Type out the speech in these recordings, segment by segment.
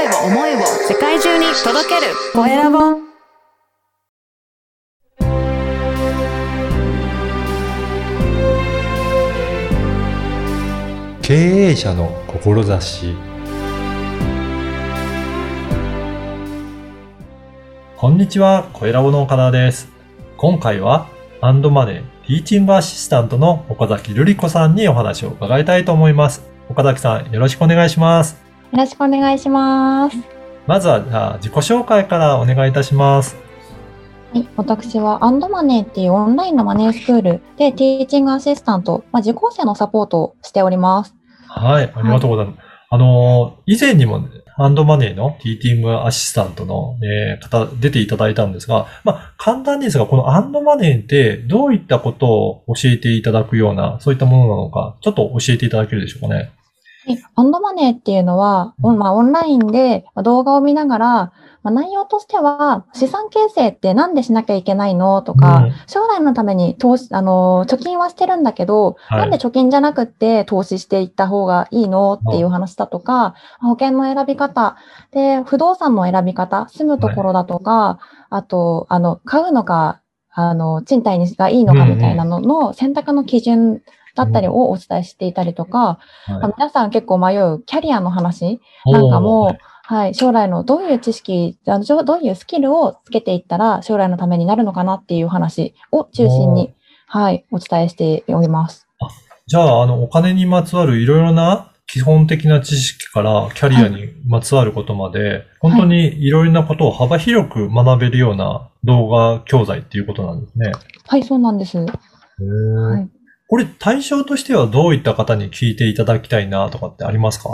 声を思いを世界中に届けるコエラボ経営者の志こんにちは、コエラボの岡田です。今回は、アンドマネーティーチングアシスタントの岡崎瑠璃子さんにお話を伺いたいと思います。岡崎さん、よろしくお願いします。よろしくお願いします。まずは、じゃあ自己紹介からお願いいたします。はい、私はアンドマネーっていうオンラインのマネースクールでティーチングアシスタント、まあ、受講生のサポートをしております。はい、ありがとうございます。あのー、以前にも、ね、ハンドマネーのティーティングアシスタントの、えー方、出ていただいたんですが、まあ、簡単ですが、このハンドマネーってどういったことを教えていただくような、そういったものなのか、ちょっと教えていただけるでしょうかね。はい。アンドマネーってい。うのは、オンまあ、オンラインでまあ動画を見ながら、まあ、内容としては、資産形成ってなんでしなきゃいけないの？とか、うん。将来のために投資、あの、貯金はしてるんだけど、はい。なんで貯金じゃなくって投資していった方がいいの？っていう話だとか、保険の選び方、で、不動産の選び方、住むところだとか、あと、あの、買うのか、あの、賃貸にがいいのかみたいなのの選択の基準だったりをお伝えしていたりとか、はい。まあ皆さん結構迷うキャリアの話なんかも、はい、将来のどういう知識、あのどういうスキルをつけていったら将来のためになるのかなっていう話を中心に、はい、お伝えしております。じゃあ、あの、お金にまつわるいろいろな基本的な知識からキャリアにまつわることまで、本当にいろいろなことを幅広く学べるような動画教材っていうことなんですね。はい、そうなんです。ははいこれ対象としてはどういった方に聞いていただきたいなとかってありますか？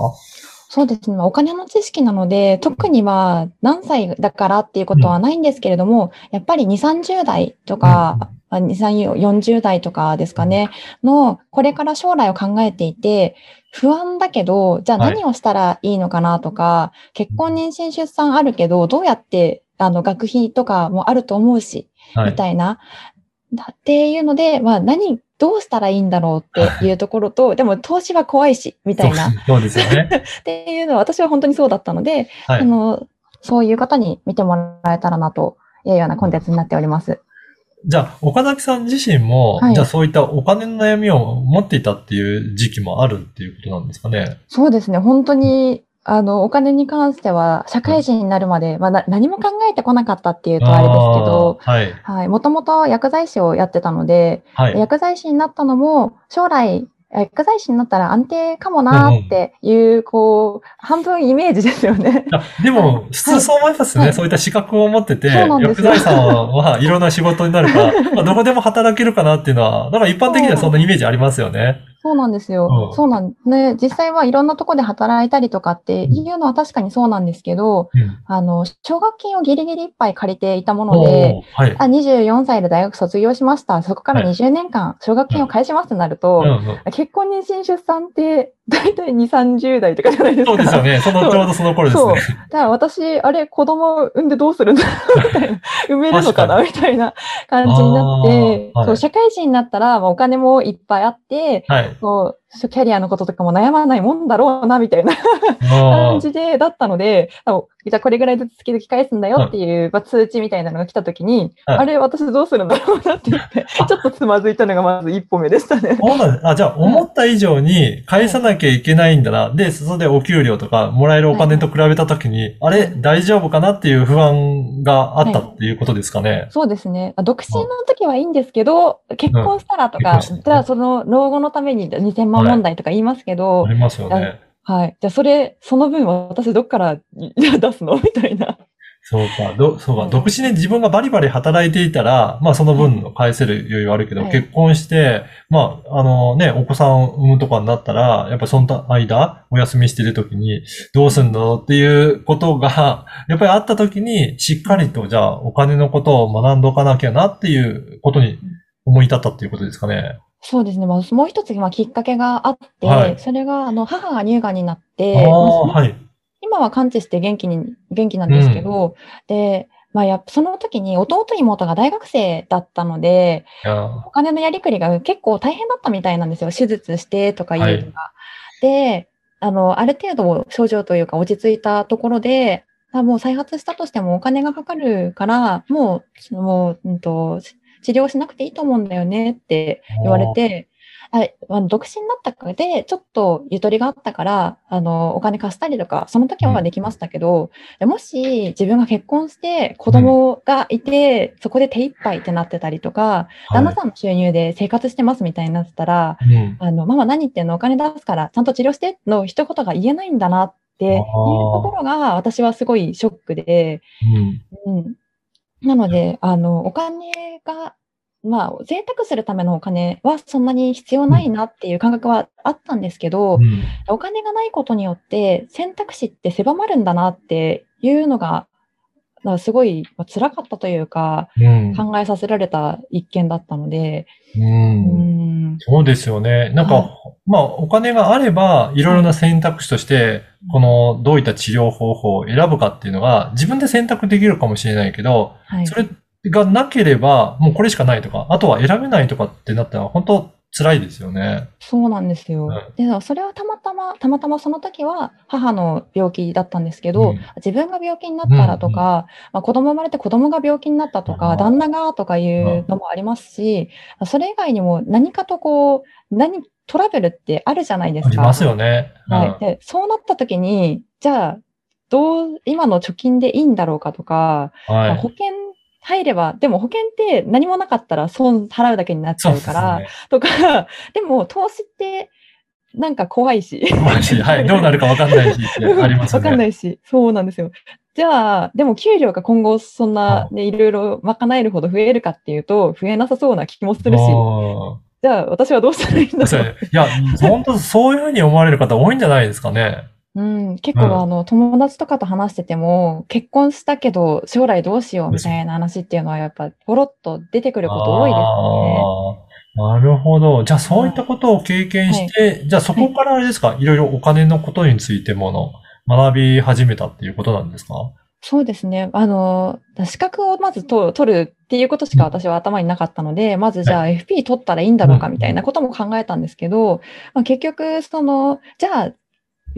そうですね。まあお金の知識なので、特には何歳だからっていうことはないんですけれども、やっぱり2、30代とか、あ2、3、40代とかですかね、の、これから将来を考えていて、不安だけど、じゃあはい何をしたらいいのかなとか、結婚、妊娠、出産あるけど、どうやって、あの、学費とかもあると思うし、はいみ。たいな。だっていうので、まあ何、どうしたらいいんだろうっていうところと、でも投資は怖いし、みたいな。そうそうですよね。っていうのは私は本当にそうだったので、はいあ。の、そういう方に見てもらえたらなというようなコンテンツになっております。じゃあ、岡崎さん自身も、はいじゃあそういったお金の悩みを持っていたっていう時期もあるっていうことなんですかね。そうですね、本当に、あの、お金に関しては、社会人になるまで、まあ、な何も考えてこなかったっていうとあれですけど、はい。はい、もともと薬剤師をやってたので、はい。薬剤師になったのも、将来、薬剤師になったら安定かもなっていう、こう、半分イメージですよね。あでも、普通そう思いますね。はいそういった資格を持ってて、そうなんですよ薬剤師さんはいろんな仕事になるから、まあ、どこでも働けるかなっていうのは、だから一般的にはそんなイメージありますよね。そうなんですよ。うんそうなんね。実際はいろんなとこで働いたりとかっていうのは確かにそうなんですけど、うん。あの、奨学金をギリギリいっぱい借りていたもので、はい。あ、24歳で大学卒業しました。そこからはい20年間奨学金を返しますとなると、うんうん結婚、妊娠、出産って、だいたい2、30代とかじゃないですか。そうですよね。その、ちょうどその頃ですそうね。だから私、あれ、子供産んでどうするんだろうみたいな。産めるのかな？みたいな感じになって、はいそう、社会人になったら、まあ、お金もいっぱいあって、はい。そう、キャリアのこととかも悩まないもんだろうな、みたいなあ感じで、だったので、じゃあこれぐらいずつ月々返すんだよっていう、まあ、通知みたいなのが来たときに、はいあれ、私どうするんだろうなって言って、ちょっとつまずいたのがまず一歩目でしたね。そうなんです。あ、じゃあ、思った以上に返さなきゃいけないんだな。で、そこでお給料とかもらえるお金と比べたときに、あれ、大丈夫かなっていう不安があったっていうことですかね。そうですね。あ独身の時はいいんですけど、結婚したらとか、結婚したらねじゃあその老後のために2000万問題とか言いますけど、ありますよね。はい。じゃあそれ、その分私どっからじゃあ出すの？みたいな。そうか、ど、そうか、うん独身で自分がバリバリ働いていたら、まあその分の返せる余裕はあるけど、はい結婚して、まあ、あのね、お子さんを産むとかになったら、やっぱその間、お休みしてる時に、どうすんのっていうことが、やっぱりあった時に、しっかりと、じゃあ、お金のことを学んどかなきゃなっていうことに思い立ったっていうことですかね。そうですね。まあ、もう一つ、まあ、きっかけがあって、はいそれが、あの、母が乳がんになっあて、はい。今は完治して元気に、元気なんですけど、で、まあ、やその時に弟妹が大学生だったので、お金のやりくりが結構大変だったみたいなんですよ。手術してとかいうとか。で、あの、ある程度症状というか落ち着いたところで、あもう再発したとしてもお金がかかるから、もう、もう、うんと、治療しなくていいと思うんだよねって言われて、ああの独身だったかで、ちょっとゆとりがあったから、あの、お金貸したりとか、その時はできましたけど、もし自分が結婚して子供がいて、そこで手一杯ってなってたりとか、旦那さんの収入で生活してますみたいになってたら、うん。あの、ママ何言ってんの？お金出すから、ちゃんと治療しての一言が言えないんだなっていうところが、私はすごいショックで、うん。うん。なので、あの、お金が、まあ、贅沢するためのお金はそんなに必要ないなっていう感覚はあったんですけど、うん。お金がないことによって選択肢って狭まるんだなっていうのが、すごいまあ辛かったというか、うん。考えさせられた一件だったので、ううんん、そうですよね。なんか、はいまあ、お金があれば、いろいろな選択肢として、この、どういった治療方法を選ぶかっていうのが、自分で選択できるかもしれないけど、はい。それがなければ、もうこれしかないとか、あとは選べないとかってなったら、本当辛いですよね。そうなんですよ。うんで、それはたまたま、たまたまその時は母の病気だったんですけど、うん自分が病気になったらとか、まあ、子供生まれて子供が病気になったとあか、ー旦那がとかいうのもありますし、それ以外にも何かとこう、何、トラブルってあるじゃないですか。ありますよね。はい。で、そうなった時に、じゃあ、どう、今の貯金でいいんだろうかとか、うんはい。まあ保険入れば、でも保険って何もなかったら損払うだけになっちゃうから、ね。とか、でも投資ってなんか怖いし。怖いしはい。どうなるかわかんないしありますよわかんなね。いし。そうなんですよ。じゃあ、でも給料が今後そんな、ね、いろいろ賄えるほど増えるかっていうと、増えなさそうな気もするし、うんじゃあ私はどうしたらいいんだろういや、本当そういうふうに思われる方多いんじゃないですかね。うん、結構、うん。あの、友達とかと話してても、結婚したけど将来どうしようみたいな話っていうのはやっぱポロッと出てくること多いですね。なるほど。じゃあそういったことを経験して、じゃあそこからあれですか、い。ろいろお金のことについてもの学び始めたっていうことなんですか？そうですね。あの、資格をまずと取るっていうことしか私は頭になかったので、まずじゃあ FP 取ったらいいんだろうかみたいなことも考えたんですけど、まあ、結局、その、じゃあ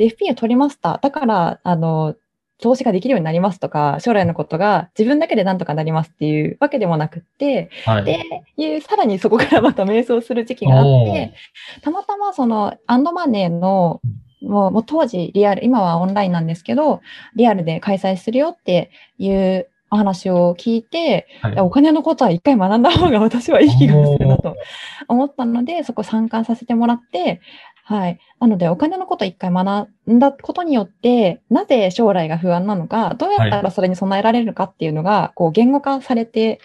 FP を取りました。だから、あの、投資ができるようになりますとか、将来のことが自分だけでなんとかなりますっていうわけでもなくって、はい。で、いう、さらにそこからまた瞑想する時期があって、たまたまその、アンドマネーの、もうもう当時リアル、今はオンラインなんですけど、リアルで開催するよっていうお話を聞いて、はいお金のことは一回学んだ方が私はいい気がするなと思ったので、そこ参加させてもらって、はい。なので、お金のことを一回学んだことによって、なぜ将来が不安なのか、どうやったらそれに備えられるかっていうのが、こう、言語化されて、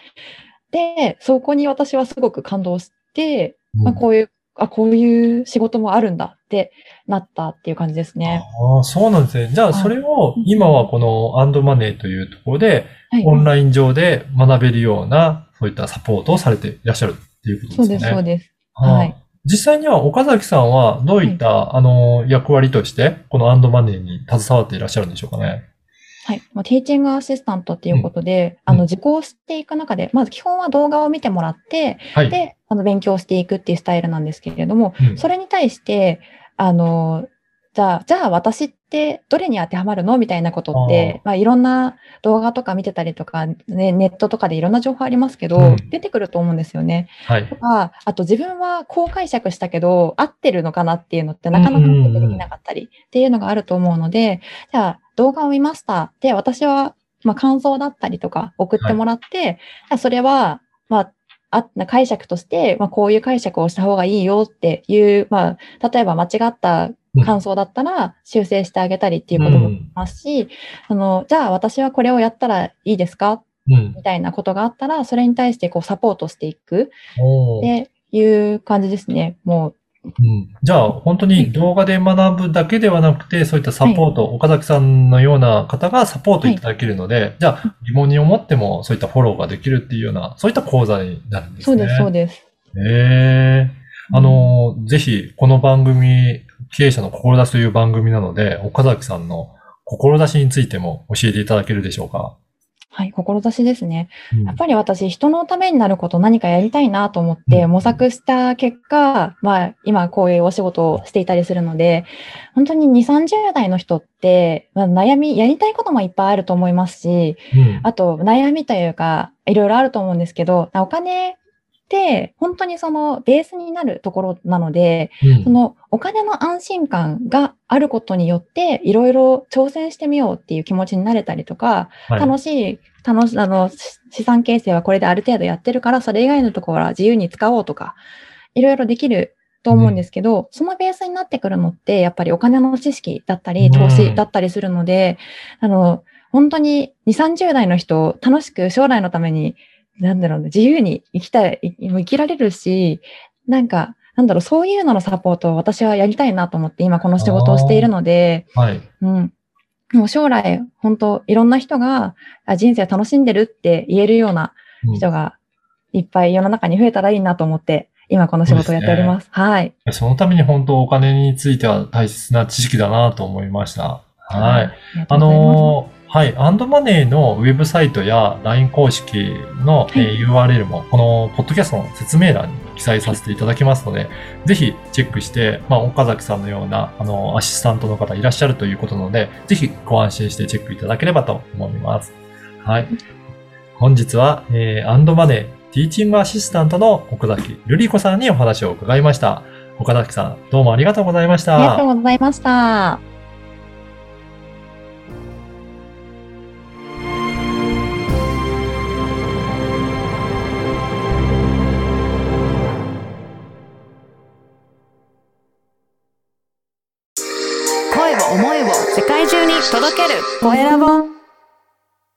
で、そこに私はすごく感動して、まあ、こういう、あ、こういう仕事もあるんだってなったっていう感じですね。ああ、そうなんですね。じゃあ、それを今はこのアンドマネーというところで、はい。オンライン上で学べるような、そういったサポートをされていらっしゃるっていうことですね。そうです、そうです。はい。実際には岡崎さんはどういった、あの、役割として、このアンドマネーに携わっていらっしゃるんでしょうかね？はい。まあ、ティーチングアシスタントっていうことで、うんあの、受講していく中で、まず基本は動画を見てもらって、はい。で、あの、勉強していくっていうスタイルなんですけれども、うんそれに対して、あの、じゃあ、じゃあ私ってどれに当てはまるの？みたいなことって、まあいろんな動画とか見てたりとか、ね、ネットとかでいろんな情報ありますけど、うん出てくると思うんですよね。はいと。か、あと自分はこう解釈したけど、合ってるのかなっていうのってなかなかできなかったりっていうのがあると思うので、じゃあ動画を見ました。で、私は、まあ感想だったりとか送ってもらって、じゃあそれは、まあ、あ解釈として、まあ、こういう解釈をした方がいいよっていう、まあ、例えば間違った感想だったら修正してあげたりっていうこともできますし、あの、じゃあ私はこれをやったらいいですか？うん。みたいなことがあったら、それに対してこうサポートしていく。っていう感じですね。もう、うん。じゃあ、本当に動画で学ぶだけではなくて、そういったサポート、岡崎さんのような方がサポートいただけるので、じゃあ、疑問に思ってもそういったフォローができるっていうような、そういった講座になるんですね。そうです、そうです。ええあの、ぜひ、この番組、経営者の志という番組なので、岡崎さんの志についても教えていただけるでしょうか？はい、志ですね。うんやっぱり私、人のためになること何かやりたいなと思ってうん模索した結果、まあ、今こういうお仕事をしていたりするので、本当に2、30代の人って、まあ、悩み、やりたいこともいっぱいあると思いますし、うんあと悩みというか、いろいろあると思うんですけど、お金本当にそのベースになるところなので、うん。そのお金の安心感があることによって、いろいろ挑戦してみようっていう気持ちになれたりとか、はい。楽しい、楽し、あの、し資産形成はこれである程度やってるから、それ以外のところは自由に使おうとか、いろいろできると思うんですけど、そのベースになってくるのって、やっぱりお金の知識だったり、うん。投資だったりするので、あの、本当に2、30代の人、楽しく将来のために、なんだろうね、自由に生きたい、い生きられるし、なんか、なんだろう、そういうののサポートを私はやりたいなと思って、今この仕事をしているので、はい。うん。もう将来、本当いろんな人があ人生楽しんでるって言えるようなうん人がいっぱい世の中に増えたらいいなと思って、今この仕事をやっております。はい。そのために本当お金については大切な知識だなと思いました。はい。あいます。のーはい。アンドマネーのウェブサイトや LINE 公式の、えー URL も、このポッドキャストの説明欄に記載させていただきますので、ぜひチェックして、まあ、岡崎さんのような、あの、アシスタントの方いらっしゃるということなので、ぜひご安心してチェックいただければと思います。はい。本日は、えーアンドマネーティーチングアシスタントの岡崎瑠璃子さんにお話を伺いました。岡崎さん、どうもありがとうございました。ありがとうございました。声